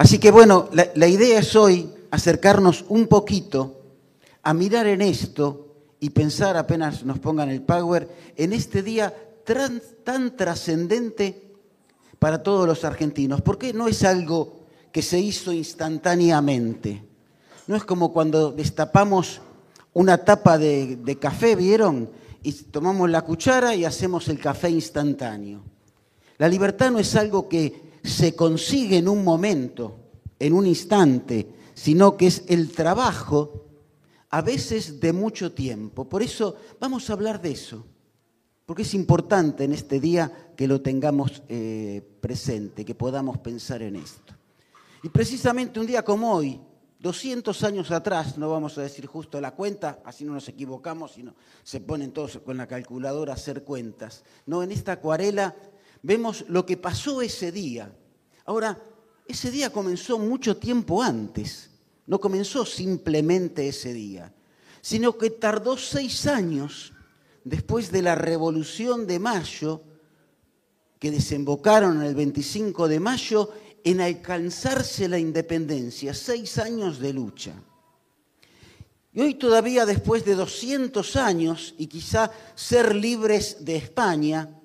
Así que bueno, la, idea es hoy acercarnos un poquito a mirar en esto y pensar, apenas nos pongan el power, en este día tan, trascendente para todos los argentinos. Porque no es algo que se hizo instantáneamente. No es como cuando destapamos una tapa de café, ¿vieron? Y tomamos la cuchara y hacemos el café instantáneo. La libertad no es algo que se consigue en un momento, en un instante, sino que es el trabajo a veces de mucho tiempo. Por eso vamos a hablar de eso, porque es importante en este día que lo tengamos eh, presente, que podamos pensar en esto. Y precisamente un día como hoy, 200 años atrás, no vamos a decir justo la cuenta, así no nos equivocamos, sino se ponen todos con la calculadora a hacer cuentas. No, en esta acuarela vemos lo que pasó ese día. Ahora, ese día comenzó mucho tiempo antes no comenzó simplemente ese día, sino que tardó seis años después de la Revolución de Mayo, que desembocaron el 25 de mayo, en alcanzarse la independencia, seis años de lucha. Y hoy todavía después de 200 años y quizá ser libres de España,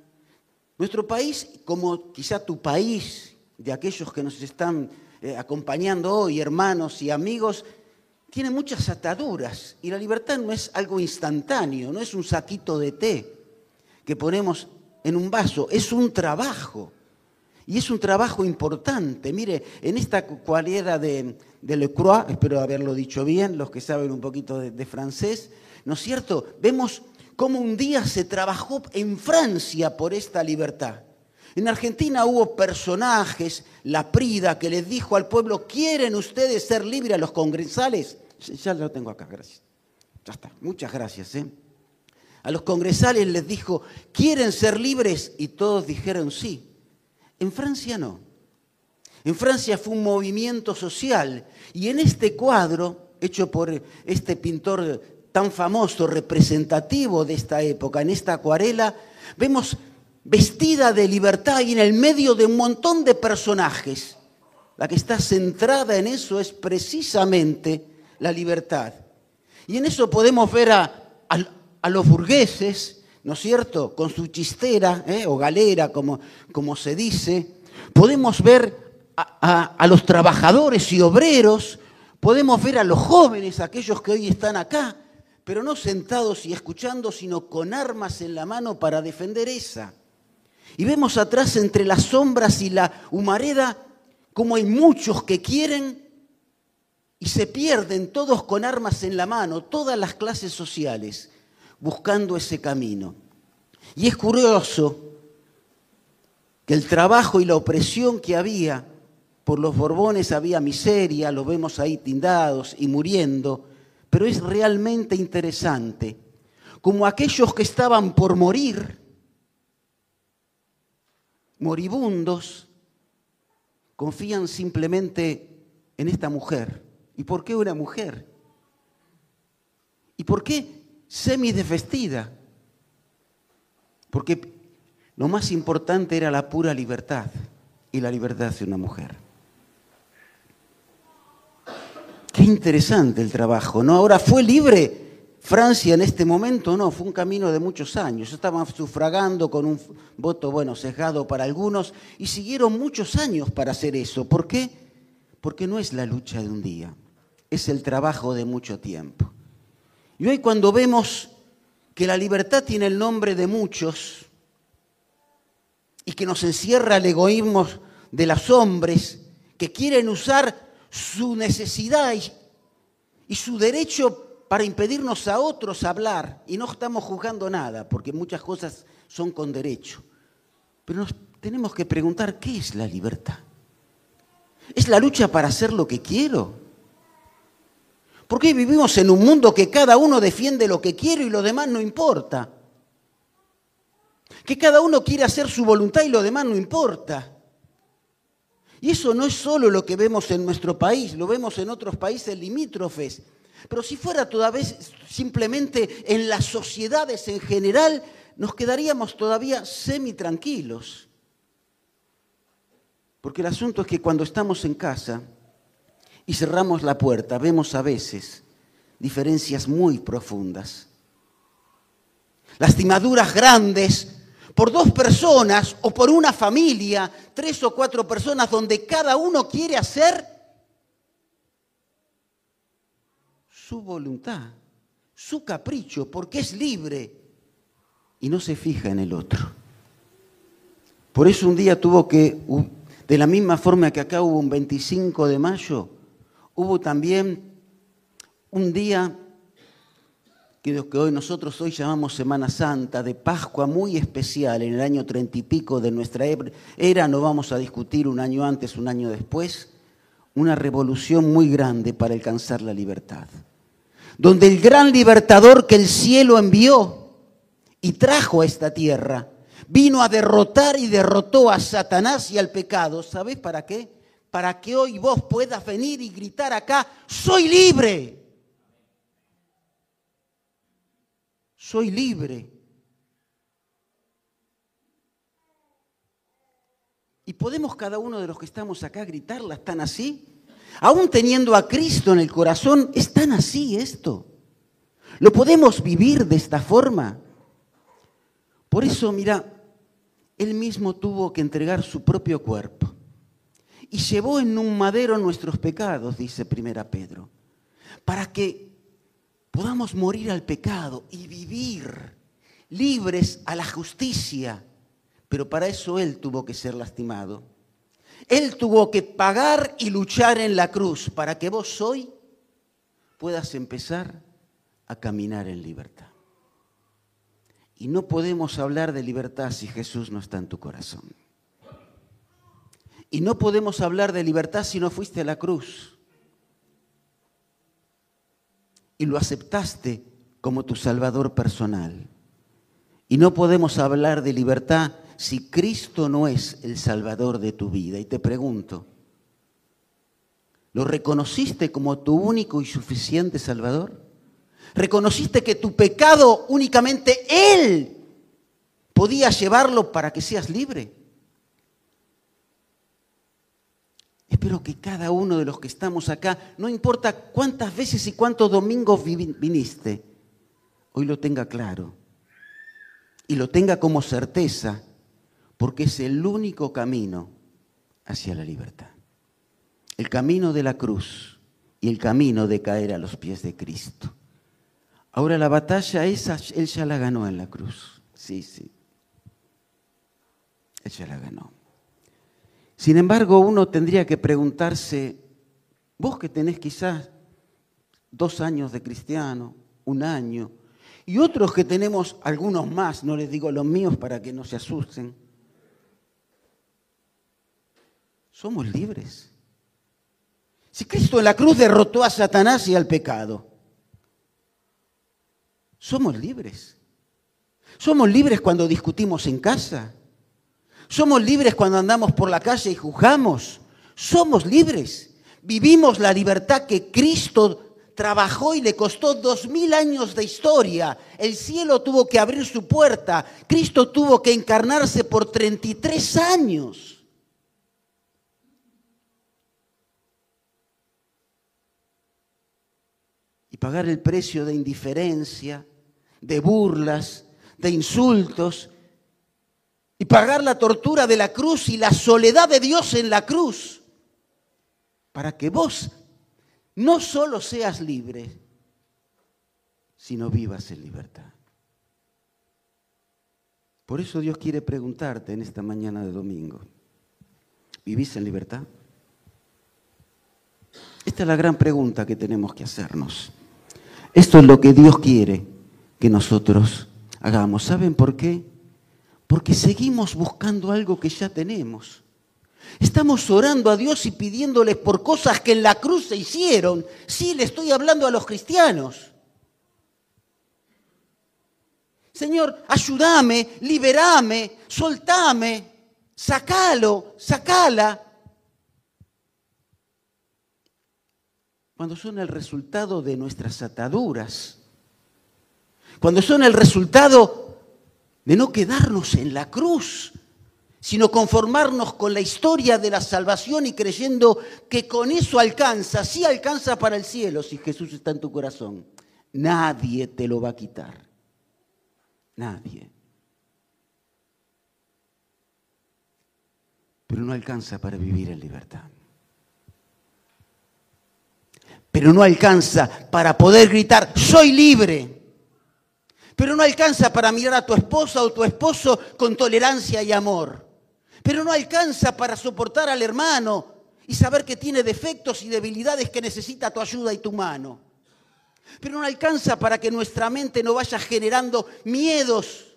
nuestro país, como quizá tu país, de aquellos que nos están eh, acompañando hoy, hermanos y amigos, tiene muchas ataduras y la libertad no es algo instantáneo, no es un saquito de té que ponemos en un vaso, es un trabajo. Y es un trabajo importante. Mire, en esta cualera de, de Le Croix, espero haberlo dicho bien, los que saben un poquito de, de francés, ¿no es cierto? Vemos cómo un día se trabajó en Francia por esta libertad. En Argentina hubo personajes, la Prida, que les dijo al pueblo, ¿quieren ustedes ser libres a los congresales? Ya lo tengo acá, gracias. Ya está, muchas gracias. ¿eh? A los congresales les dijo, ¿quieren ser libres? Y todos dijeron sí. En Francia no. En Francia fue un movimiento social y en este cuadro, hecho por este pintor tan famoso, representativo de esta época, en esta acuarela, vemos vestida de libertad y en el medio de un montón de personajes. La que está centrada en eso es precisamente la libertad. Y en eso podemos ver a, los burgueses, ¿no es cierto?, con su chistera ¿eh? o galera, como, como, se dice. Podemos ver a los trabajadores y obreros, podemos ver a los jóvenes, aquellos que hoy están acá, pero no sentados y escuchando, sino con armas en la mano para defender esa. Y vemos atrás entre las sombras y la humareda como hay muchos que quieren y se pierden todos con armas en la mano, todas las clases sociales, buscando ese camino. Y es curioso que el trabajo y la opresión que había por los Borbones había miseria, los vemos ahí tindados y muriendo, pero es realmente interesante como aquellos que estaban por morir, moribundos, confían simplemente en esta mujer. ¿Y por qué una mujer? ¿Y por qué semidesvestida? Porque lo más importante era la pura libertad y la libertad de una mujer. Qué interesante el trabajo, ¿no? Ahora fue libre Francia en este momento no, fue un camino de muchos años. Estaban sufragando con un voto, bueno, sesgado para algunos y siguieron muchos años para hacer eso. ¿Por qué? Porque no es la lucha de un día, es el trabajo de mucho tiempo. Y hoy cuando vemos que la libertad tiene el nombre de muchos y que nos encierra el egoísmo de los hombres que quieren usar su necesidad y, y su derecho para impedirnos a otros hablar, y no estamos juzgando nada, porque muchas cosas son con derecho, pero nos tenemos que preguntar, ¿qué es la libertad? ¿Es la lucha para hacer lo que quiero? Porque vivimos en un mundo que cada uno defiende lo que quiere y lo demás no importa. Que cada uno quiere hacer su voluntad y lo demás no importa. Y eso no es solo lo que vemos en nuestro país, lo vemos en otros países limítrofes. Pero si fuera todavía simplemente en las sociedades en general, nos quedaríamos todavía semi-tranquilos. Porque el asunto es que cuando estamos en casa y cerramos la puerta, vemos a veces diferencias muy profundas. Lastimaduras grandes por dos personas o por una familia, tres o cuatro personas, donde cada uno quiere hacer su voluntad, su capricho, porque es libre y no se fija en el otro. Por eso un día tuvo que, de la misma forma que acá hubo un 25 de mayo, hubo también un día que hoy nosotros hoy llamamos Semana Santa, de Pascua muy especial, en el año treinta y pico de nuestra era, no vamos a discutir un año antes, un año después, una revolución muy grande para alcanzar la libertad. Donde el gran libertador que el cielo envió y trajo a esta tierra, vino a derrotar y derrotó a Satanás y al pecado. ¿Sabes para qué? Para que hoy vos puedas venir y gritar acá, soy libre. soy libre. Y podemos cada uno de los que estamos acá gritarla, ¿están así? Aún teniendo a Cristo en el corazón, ¿es tan así esto? ¿Lo podemos vivir de esta forma? Por eso, mira, Él mismo tuvo que entregar su propio cuerpo y llevó en un madero nuestros pecados, dice Primera Pedro, para que podamos morir al pecado y vivir libres a la justicia. Pero para eso Él tuvo que ser lastimado. Él tuvo que pagar y luchar en la cruz para que vos hoy puedas empezar a caminar en libertad. Y no podemos hablar de libertad si Jesús no está en tu corazón. Y no podemos hablar de libertad si no fuiste a la cruz y lo aceptaste como tu Salvador personal. Y no podemos hablar de libertad si Cristo no es el Salvador de tu vida. Y te pregunto, ¿lo reconociste como tu único y suficiente Salvador? ¿Reconociste que tu pecado únicamente Él podía llevarlo para que seas libre? Espero que cada uno de los que estamos acá, no importa cuántas veces y cuántos domingos viniste, hoy lo tenga claro y lo tenga como certeza, porque es el único camino hacia la libertad. El camino de la cruz y el camino de caer a los pies de Cristo. Ahora la batalla esa, Él ya la ganó en la cruz. Sí, sí. Él ya la ganó. Sin embargo, uno tendría que preguntarse, vos que tenés quizás dos años de cristiano, un año, y otros que tenemos algunos más, no les digo los míos para que no se asusten, somos libres. Si Cristo en la cruz derrotó a Satanás y al pecado, somos libres. Somos libres cuando discutimos en casa. Somos libres cuando andamos por la calle y juzgamos. Somos libres. Vivimos la libertad que Cristo trabajó y le costó dos mil años de historia. El cielo tuvo que abrir su puerta. Cristo tuvo que encarnarse por 33 años. Y pagar el precio de indiferencia, de burlas, de insultos y pagar la tortura de la cruz y la soledad de Dios en la cruz, para que vos no solo seas libre, sino vivas en libertad. Por eso Dios quiere preguntarte en esta mañana de domingo, ¿vivís en libertad? Esta es la gran pregunta que tenemos que hacernos. Esto es lo que Dios quiere que nosotros hagamos. ¿Saben por qué? Porque seguimos buscando algo que ya tenemos. Estamos orando a Dios y pidiéndole por cosas que en la cruz se hicieron. Sí, le estoy hablando a los cristianos. Señor, ayúdame, liberame, soltame, sacalo, sacala. Cuando son el resultado de nuestras ataduras, cuando son el resultado de no quedarnos en la cruz, sino conformarnos con la historia de la salvación y creyendo que con eso alcanza, sí alcanza para el cielo si Jesús está en tu corazón. Nadie te lo va a quitar. Nadie. Pero no alcanza para vivir en libertad. Pero no alcanza para poder gritar, soy libre. Pero no alcanza para mirar a tu esposa o tu esposo con tolerancia y amor. Pero no alcanza para soportar al hermano y saber que tiene defectos y debilidades que necesita tu ayuda y tu mano. Pero no alcanza para que nuestra mente no vaya generando miedos,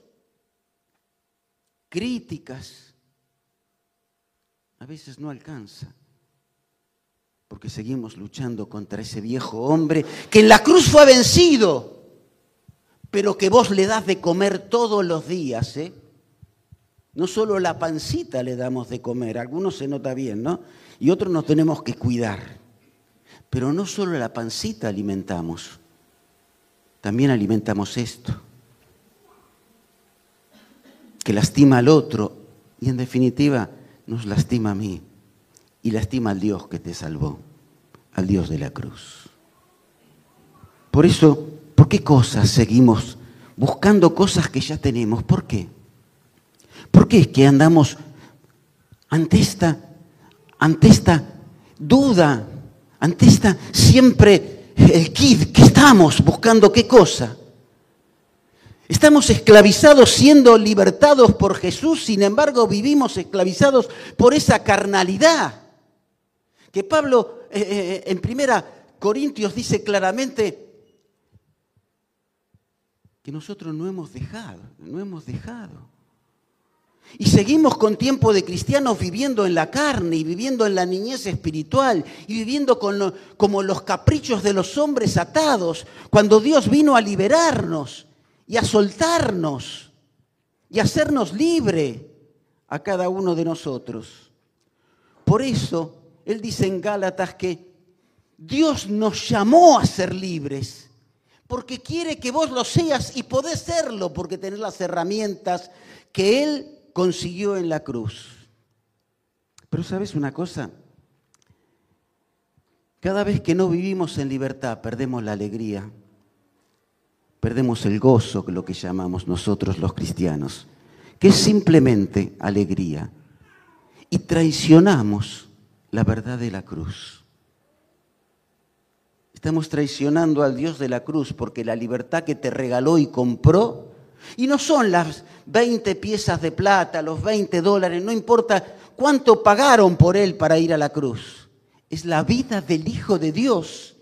críticas. A veces no alcanza. Porque seguimos luchando contra ese viejo hombre que en la cruz fue vencido, pero que vos le das de comer todos los días. ¿eh? No solo la pancita le damos de comer, algunos se nota bien, ¿no? Y otros nos tenemos que cuidar. Pero no solo la pancita alimentamos, también alimentamos esto, que lastima al otro y en definitiva nos lastima a mí y lastima al Dios que te salvó, al Dios de la cruz. Por eso, ¿por qué cosas seguimos buscando cosas que ya tenemos? ¿Por qué? ¿Por qué es que andamos ante esta, ante esta duda, ante esta siempre el kid, ¿qué estamos buscando qué cosa? Estamos esclavizados siendo libertados por Jesús, sin embargo vivimos esclavizados por esa carnalidad. Que Pablo eh, eh, en primera Corintios dice claramente que nosotros no hemos dejado, no hemos dejado. Y seguimos con tiempo de cristianos viviendo en la carne y viviendo en la niñez espiritual y viviendo como los caprichos de los hombres atados, cuando Dios vino a liberarnos y a soltarnos y a hacernos libre a cada uno de nosotros. Por eso él dice en Gálatas que Dios nos llamó a ser libres, porque quiere que vos lo seas y podés serlo, porque tenés las herramientas que Él consiguió en la cruz. Pero sabes una cosa, cada vez que no vivimos en libertad perdemos la alegría, perdemos el gozo, lo que llamamos nosotros los cristianos, que es simplemente alegría, y traicionamos la verdad de la cruz. Estamos traicionando al Dios de la cruz porque la libertad que te regaló y compró, y no son las 20 piezas de plata, los 20 dólares, no importa cuánto pagaron por él para ir a la cruz. Es la vida del Hijo de Dios,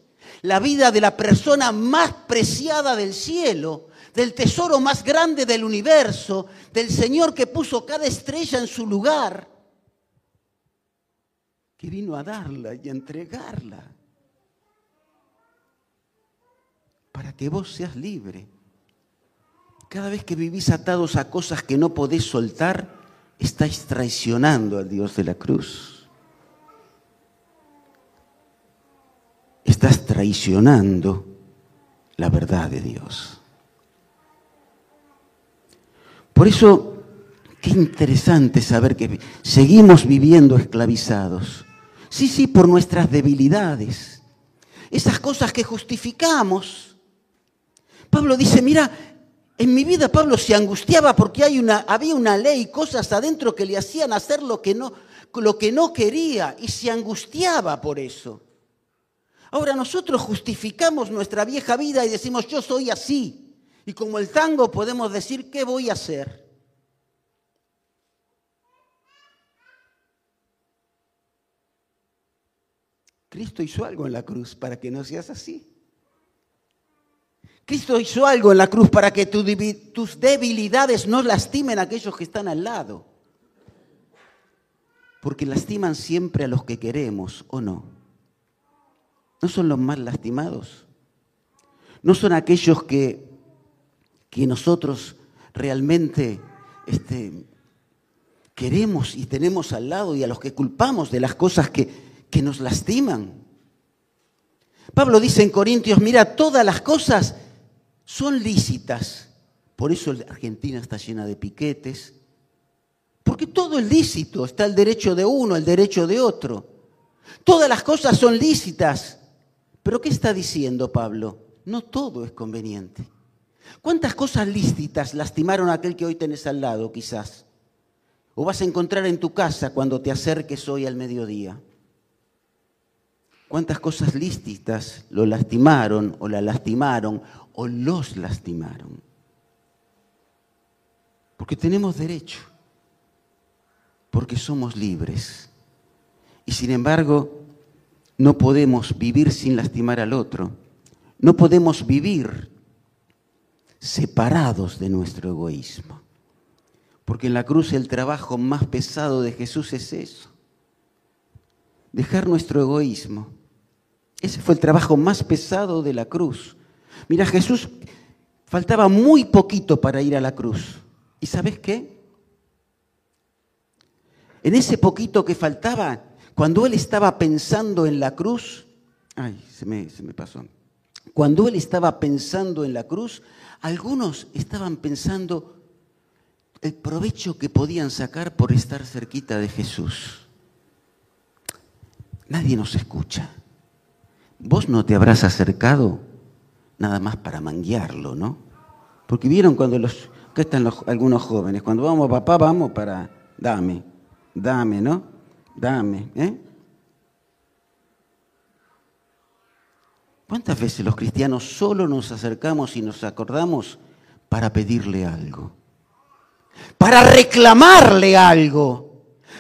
la vida de la persona más preciada del cielo, del tesoro más grande del universo, del Señor que puso cada estrella en su lugar que vino a darla y a entregarla para que vos seas libre. Cada vez que vivís atados a cosas que no podés soltar, estáis traicionando al Dios de la cruz. Estás traicionando la verdad de Dios. Por eso, qué interesante saber que seguimos viviendo esclavizados Sí, sí, por nuestras debilidades. Esas cosas que justificamos. Pablo dice, mira, en mi vida Pablo se angustiaba porque había una ley, cosas adentro que le hacían hacer lo que no quería y se angustiaba por eso. Ahora nosotros justificamos nuestra vieja vida y decimos, yo soy así. Y como el tango podemos decir, ¿qué voy a hacer? Cristo hizo algo en la cruz para que no seas así. Cristo hizo algo en la cruz para que tus debilidades no lastimen a aquellos que están al lado. Porque lastiman siempre a los que queremos, ¿o no? ¿No son los más lastimados? ¿No son aquellos que, que nosotros realmente este, queremos y tenemos al lado y a los que culpamos de las cosas que, que nos lastiman. Pablo dice en Corintios, mira, todas las cosas son lícitas. Por eso Argentina está llena de piquetes, Porque todo es lícito, está el derecho de uno, el derecho de otro. Todas las cosas son lícitas. Pero ¿qué está diciendo Pablo? No todo es conveniente. ¿Cuántas cosas lícitas lastimaron a aquel que hoy tenés al lado, quizás? O vas a encontrar en tu casa cuando te acerques hoy al mediodía. ¿Cuántas cosas lícitas lo lastimaron o la lastimaron o los lastimaron? Porque tenemos derecho, porque somos libres. Y sin embargo, no podemos vivir sin lastimar al otro. No podemos vivir separados de nuestro egoísmo. Porque en la cruz el trabajo más pesado de Jesús es eso. Dejar nuestro egoísmo. Ese fue el trabajo más pesado de la cruz. Mira, Jesús faltaba muy poquito para ir a la cruz. ¿Y sabes qué? En ese poquito que faltaba, cuando él estaba pensando en la cruz, ay, se me, se me pasó. Cuando él estaba pensando en la cruz, algunos estaban pensando el provecho que podían sacar por estar cerquita de Jesús. Nadie nos escucha. Vos no te habrás acercado nada más para manguearlo, ¿no? Porque vieron cuando los, acá están los, algunos jóvenes, cuando vamos, papá, vamos para, dame, dame, ¿no? Dame, ¿eh? ¿Cuántas veces los cristianos solo nos acercamos y nos acordamos para pedirle algo? Para reclamarle algo.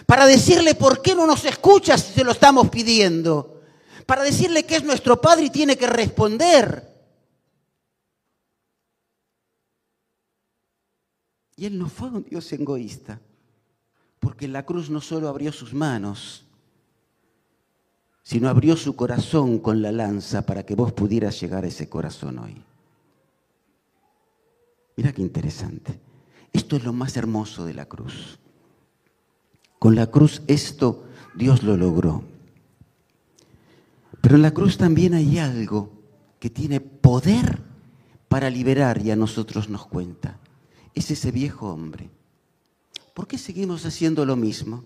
Para decirle por qué no nos escucha si se lo estamos pidiendo. Para decirle que es nuestro Padre y tiene que responder. Y Él no fue un Dios egoísta, porque en la cruz no solo abrió sus manos, sino abrió su corazón con la lanza para que vos pudieras llegar a ese corazón hoy. Mira qué interesante. Esto es lo más hermoso de la cruz. Con la cruz esto Dios lo logró. Pero en la cruz también hay algo que tiene poder para liberar y a nosotros nos cuenta. Es ese viejo hombre. ¿Por qué seguimos haciendo lo mismo?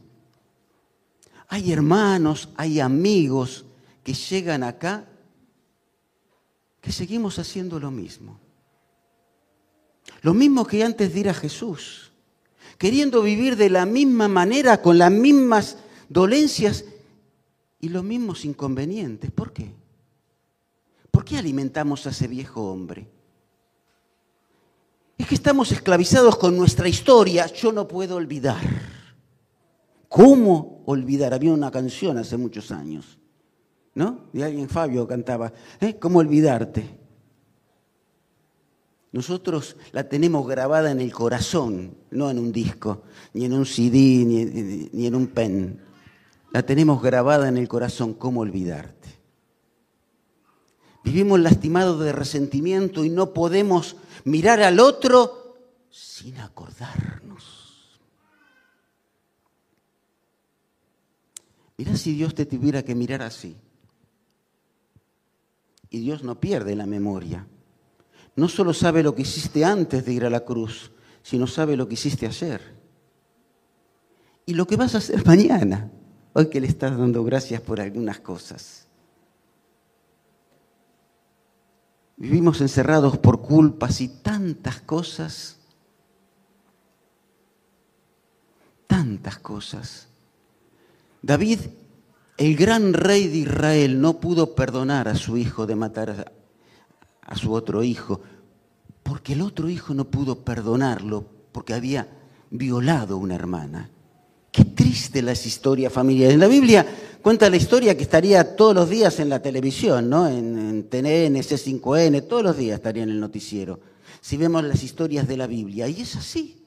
Hay hermanos, hay amigos que llegan acá que seguimos haciendo lo mismo. Lo mismo que antes de ir a Jesús, queriendo vivir de la misma manera, con las mismas dolencias y los mismos inconvenientes. ¿Por qué? ¿Por qué alimentamos a ese viejo hombre? Es que estamos esclavizados con nuestra historia, yo no puedo olvidar. ¿Cómo olvidar? Había una canción hace muchos años, ¿no? De alguien, Fabio cantaba, ¿eh? ¿Cómo olvidarte? Nosotros la tenemos grabada en el corazón, no en un disco, ni en un CD, ni, en un pen. La tenemos grabada en el corazón, ¿cómo olvidarte? Vivimos lastimados de resentimiento y no podemos mirar al otro sin acordarnos. Mira si Dios te tuviera que mirar así. Y Dios no pierde la memoria. No solo sabe lo que hiciste antes de ir a la cruz, sino sabe lo que hiciste ayer. Y lo que vas a hacer mañana, hoy que le estás dando gracias por algunas cosas. Vivimos encerrados por culpas y tantas cosas, tantas cosas David, el gran rey de Israel, no pudo perdonar a su hijo de matar a, su otro hijo, porque el otro hijo no pudo perdonarlo porque había violado a una hermana. Qué triste las historias familiares. En la Biblia cuenta la historia que estaría todos los días en la televisión, ¿no? En, en TNN, C5N, todos los días estaría en el noticiero. Si vemos las historias de la Biblia, y es así.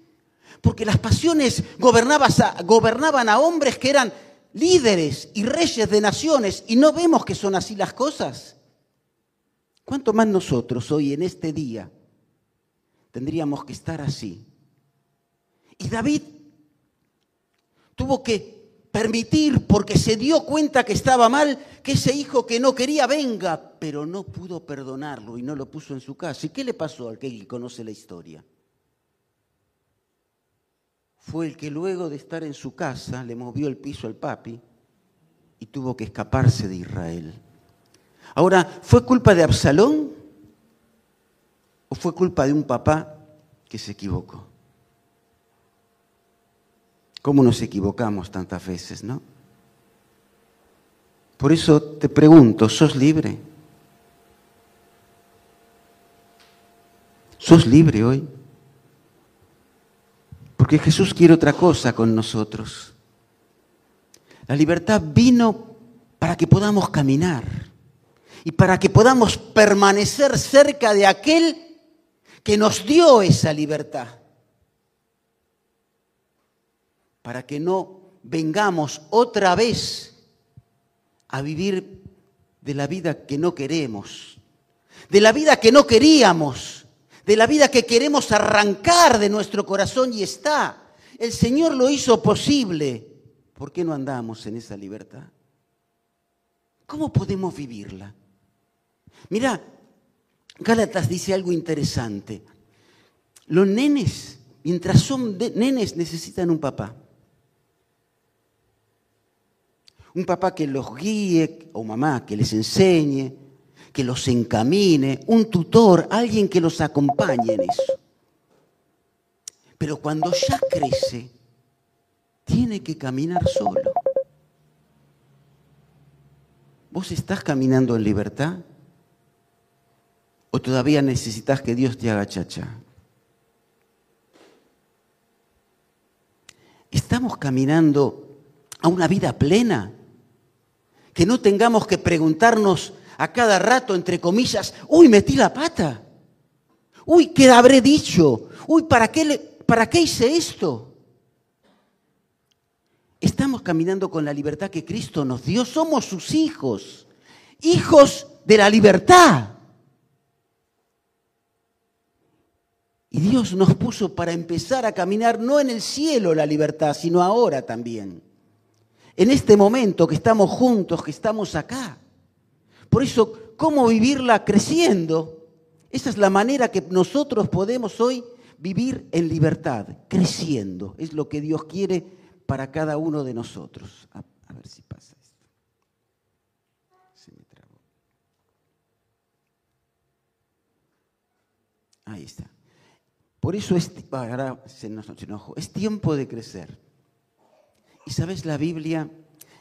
Porque las pasiones gobernaban a hombres que eran líderes y reyes de naciones y no vemos que son así las cosas. ¿Cuánto más nosotros hoy en este día tendríamos que estar así? Y David tuvo que permitir, porque se dio cuenta que estaba mal, que ese hijo que no quería venga, pero no pudo perdonarlo y no lo puso en su casa. ¿Y qué le pasó al que conoce la historia? fue el que luego de estar en su casa le movió el piso al papi y tuvo que escaparse de Israel. Ahora, ¿fue culpa de Absalón o fue culpa de un papá que se equivocó? ¿Cómo nos equivocamos tantas veces, no? Por eso te pregunto, ¿sos libre? ¿Sos libre hoy? Porque Jesús quiere otra cosa con nosotros. La libertad vino para que podamos caminar y para que podamos permanecer cerca de aquel que nos dio esa libertad para que no vengamos otra vez a vivir de la vida que no queremos, de la vida que no queríamos, de la vida que queremos arrancar de nuestro corazón y está. El Señor lo hizo posible. ¿Por qué no andamos en esa libertad? ¿Cómo podemos vivirla? Mira, Gálatas dice algo interesante. Los nenes, mientras son nenes, necesitan un papá. Un papá que los guíe, o mamá que les enseñe, que los encamine, un tutor, alguien que los acompañe en eso. Pero cuando ya crece, tiene que caminar solo. ¿Vos estás caminando en libertad? ¿O todavía necesitas que Dios te haga chacha? ¿Estamos caminando a una vida plena? que no tengamos que preguntarnos a cada rato, entre comillas, uy, metí la pata. Uy, ¿qué habré dicho? Uy, ¿para qué, ¿para qué hice esto? Estamos caminando con la libertad que Cristo nos dio. Somos sus hijos, hijos de la libertad. Y Dios nos puso para empezar a caminar no en el cielo la libertad, sino ahora también en este momento que estamos juntos, que estamos acá. Por eso, ¿cómo vivirla creciendo? Esa es la manera que nosotros podemos hoy vivir en libertad, creciendo. Es lo que Dios quiere para cada uno de nosotros. A, ver si pasa esto. Se me trabó. Ahí está. Por eso es, es tiempo de crecer. Y sabes, la Biblia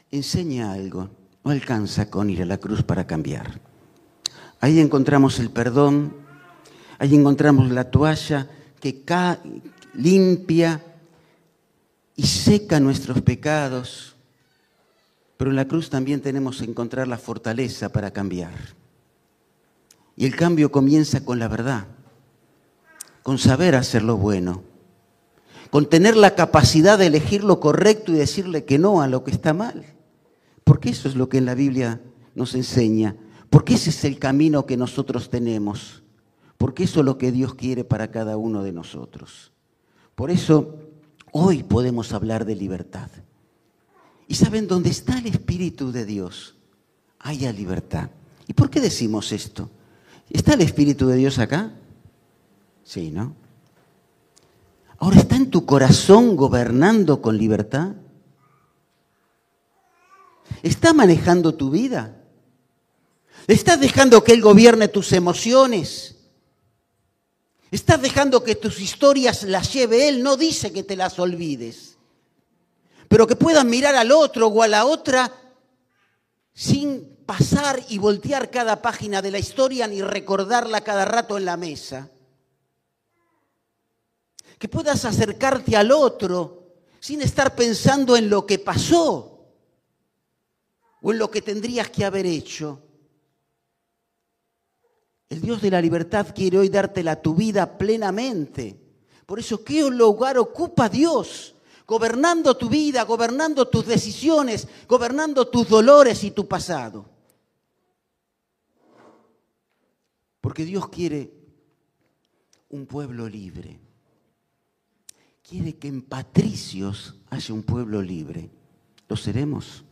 enseña algo, no alcanza con ir a la cruz para cambiar. Ahí encontramos el perdón, ahí encontramos la toalla que limpia y seca nuestros pecados, pero en la cruz también tenemos que encontrar la fortaleza para cambiar. Y el cambio comienza con la verdad, con saber hacer lo bueno con tener la capacidad de elegir lo correcto y decirle que no a lo que está mal. Porque eso es lo que en la Biblia nos enseña. Porque ese es el camino que nosotros tenemos. Porque eso es lo que Dios quiere para cada uno de nosotros. Por eso hoy podemos hablar de libertad. ¿Y saben dónde está el Espíritu de Dios? Haya libertad. ¿Y por qué decimos esto? ¿Está el Espíritu de Dios acá? Sí, ¿no? Ahora está en tu corazón gobernando con libertad. ¿Está manejando tu vida? ¿Estás dejando que Él gobierne tus emociones? ¿Estás dejando que tus historias las lleve Él? No dice que te las olvides, pero que puedas mirar al otro o a la otra sin pasar y voltear cada página de la historia ni recordarla cada rato en la mesa que puedas acercarte al otro sin estar pensando en lo que pasó o en lo que tendrías que haber hecho. El Dios de la libertad quiere hoy dártela tu vida plenamente. Por eso, ¿qué lugar ocupa Dios? Gobernando tu vida, gobernando tus decisiones, gobernando tus dolores y tu pasado. Porque Dios quiere un pueblo libre quiere que en Patricios haya un pueblo libre. ¿Lo seremos?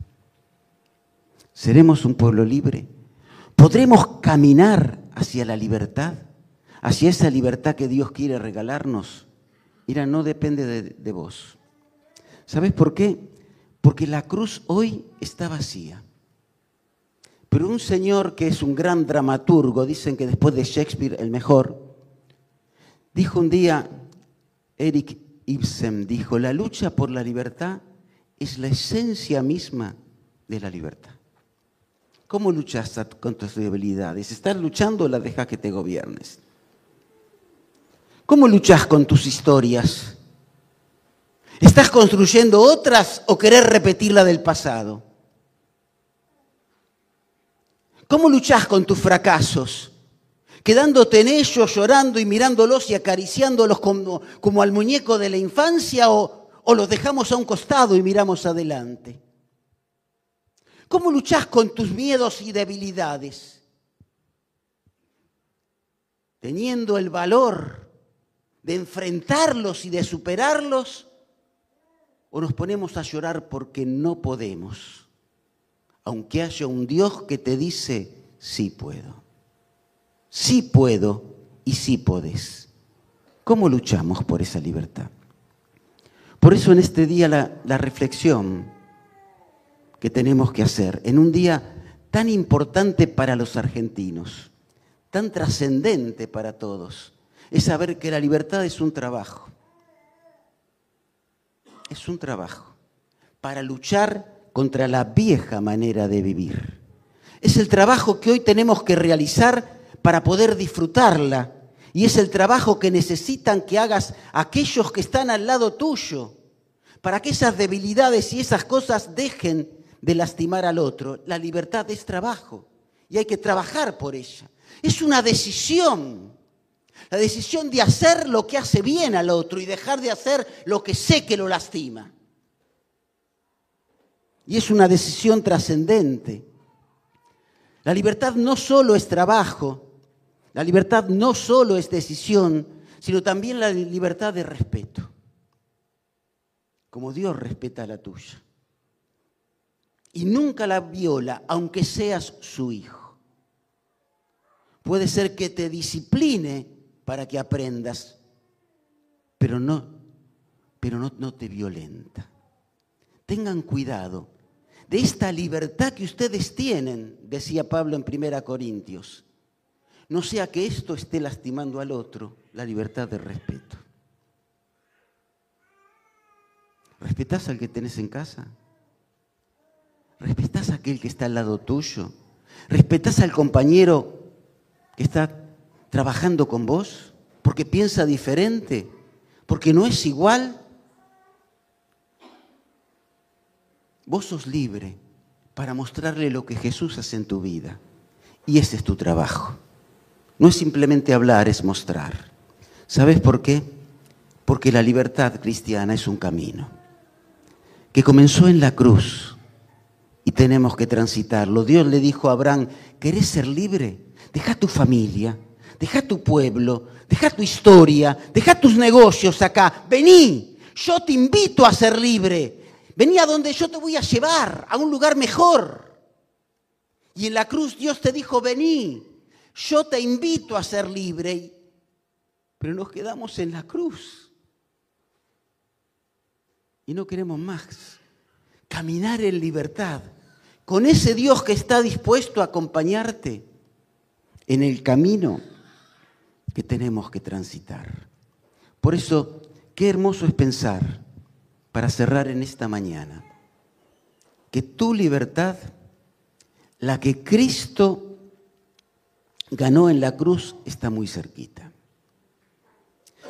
¿Seremos un pueblo libre? ¿Podremos caminar hacia la libertad? Hacia esa libertad que Dios quiere regalarnos. Mira, no depende de, de vos, ¿Sabes por qué? Porque la cruz hoy está vacía. Pero un señor que es un gran dramaturgo, dicen que después de Shakespeare el mejor, dijo un día, Eric Ibsen dijo, la lucha por la libertad es la esencia misma de la libertad. ¿Cómo luchas con tus debilidades? ¿Estás luchando o la dejas que te gobiernes? ¿Cómo luchas con tus historias? ¿Estás construyendo otras o querer repetir la del pasado? ¿Cómo luchas con tus fracasos? ¿Quedándote en ellos, llorando y mirándolos y acariciándolos como, al muñeco de la infancia o, o los dejamos a un costado y miramos adelante? ¿Cómo luchás con tus miedos y debilidades? Teniendo el valor de enfrentarlos y de superarlos, o nos ponemos a llorar porque no podemos, aunque haya un Dios que te dice, sí puedo, sí puedo y sí podés. ¿Cómo luchamos por esa libertad? Por eso en este día la, la reflexión que tenemos que hacer en un día tan importante para los argentinos, tan trascendente para todos, es saber que la libertad es un trabajo. Es un trabajo para luchar contra la vieja manera de vivir. Es el trabajo que hoy tenemos que realizar para poder disfrutarla. Y es el trabajo que necesitan que hagas aquellos que están al lado tuyo, para que esas debilidades y esas cosas dejen de lastimar al otro. La libertad es trabajo y hay que trabajar por ella. Es una decisión. La decisión de hacer lo que hace bien al otro y dejar de hacer lo que sé que lo lastima. Y es una decisión trascendente. La libertad no solo es trabajo, la libertad no solo es decisión, sino también la libertad de respeto, como Dios respeta la tuya y nunca la viola, aunque seas su hijo. Puede ser que te discipline para que aprendas, pero no, pero no, no te violenta. Tengan cuidado de esta libertad que ustedes tienen, decía Pablo en 1 Corintios. No sea que esto esté lastimando al otro, la libertad de respeto. ¿Respetás al que tenés en casa? ¿Respetás a aquel que está al lado tuyo? ¿Respetás al compañero que está trabajando con vos? ¿Porque piensa diferente? ¿Porque no es igual? Vos sos libre para mostrarle lo que Jesús hace en tu vida. Y ese es tu trabajo. No es simplemente hablar, es mostrar. ¿Sabes por qué? Porque la libertad cristiana es un camino que comenzó en la cruz y tenemos que transitarlo. Dios le dijo a Abraham, ¿querés ser libre? Deja tu familia, deja tu pueblo, deja tu historia, deja tus negocios acá. Vení, yo te invito a ser libre. Vení a donde yo te voy a llevar, a un lugar mejor. Y en la cruz Dios te dijo, vení, yo te invito a ser libre. Pero nos quedamos en la cruz. Y no queremos más caminar en libertad con ese Dios que está dispuesto a acompañarte en el camino que tenemos que transitar. Por eso, qué hermoso es pensar, para cerrar en esta mañana, que tu libertad, la que Cristo ganó en la cruz, está muy cerquita.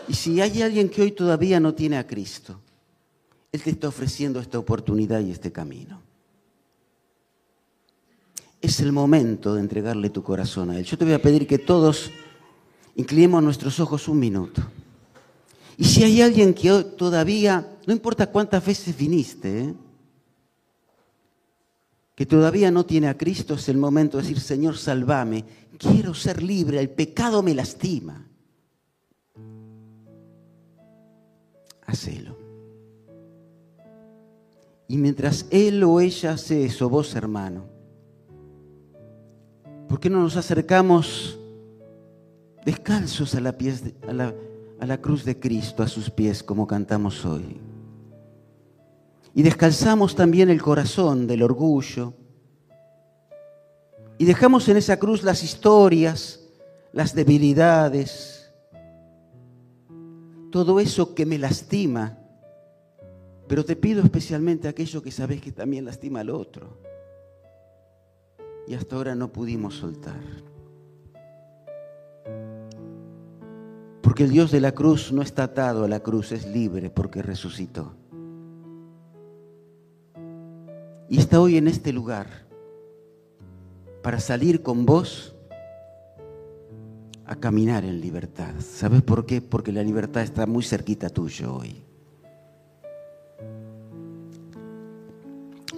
Y si hay alguien que hoy todavía no tiene a Cristo, él te está ofreciendo esta oportunidad y este camino. Es el momento de entregarle tu corazón a Él. Yo te voy a pedir que todos inclinemos nuestros ojos un minuto. Y si hay alguien que todavía, no importa cuántas veces viniste, ¿eh? que todavía no tiene a Cristo, es el momento de decir, Señor, salvame, quiero ser libre, el pecado me lastima. Hacelo. Y mientras él o ella hace eso, vos hermano, ¿por qué no nos acercamos descalzos a la, a la cruz de Cristo, a sus pies, como cantamos hoy? Y descalzamos también el corazón del orgullo. Y dejamos en esa cruz las historias, las debilidades, todo eso que me lastima. Pero te pido especialmente aquello que sabes que también lastima al otro. Y hasta ahora no pudimos soltar. Porque el Dios de la cruz no está atado a la cruz, es libre porque resucitó. Y está hoy en este lugar para salir con vos a caminar en libertad. ¿Sabes por qué? Porque la libertad está muy cerquita tuyo hoy.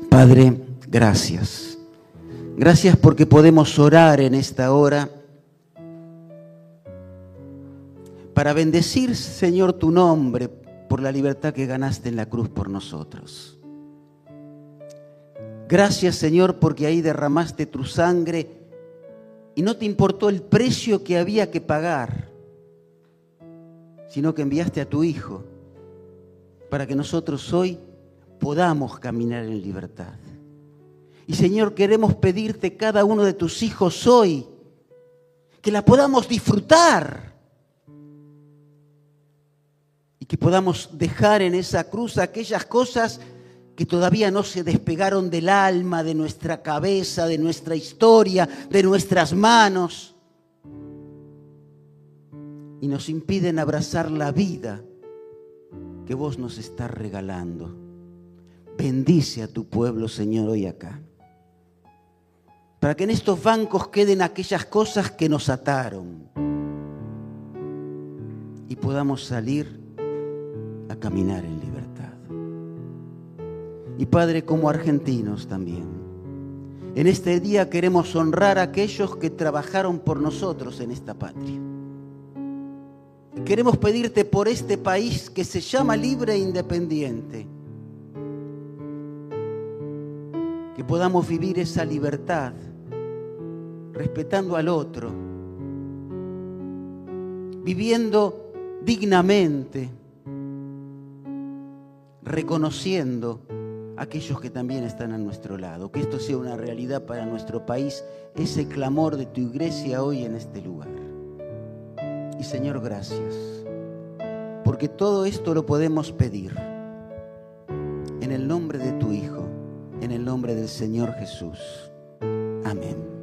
Padre, gracias. Gracias porque podemos orar en esta hora para bendecir, Señor, tu nombre por la libertad que ganaste en la cruz por nosotros. Gracias, Señor, porque ahí derramaste tu sangre y no te importó el precio que había que pagar, sino que enviaste a tu Hijo para que nosotros hoy podamos caminar en libertad. Y Señor, queremos pedirte cada uno de tus hijos hoy que la podamos disfrutar y que podamos dejar en esa cruz aquellas cosas que todavía no se despegaron del alma, de nuestra cabeza, de nuestra historia, de nuestras manos, y nos impiden abrazar la vida que vos nos estás regalando. Bendice a tu pueblo, Señor, hoy acá. Para que en estos bancos queden aquellas cosas que nos ataron y podamos salir caminar en libertad. Y Padre, como argentinos también, en este día queremos honrar a aquellos que trabajaron por nosotros en esta patria. Queremos pedirte por este país que se llama libre e independiente, que podamos vivir esa libertad respetando al otro, viviendo dignamente reconociendo a aquellos que también están a nuestro lado. Que esto sea una realidad para nuestro país, ese clamor de tu iglesia hoy en este lugar. Y Señor, gracias, porque todo esto lo podemos pedir en el nombre de tu Hijo, en el nombre del Señor Jesús. Amén.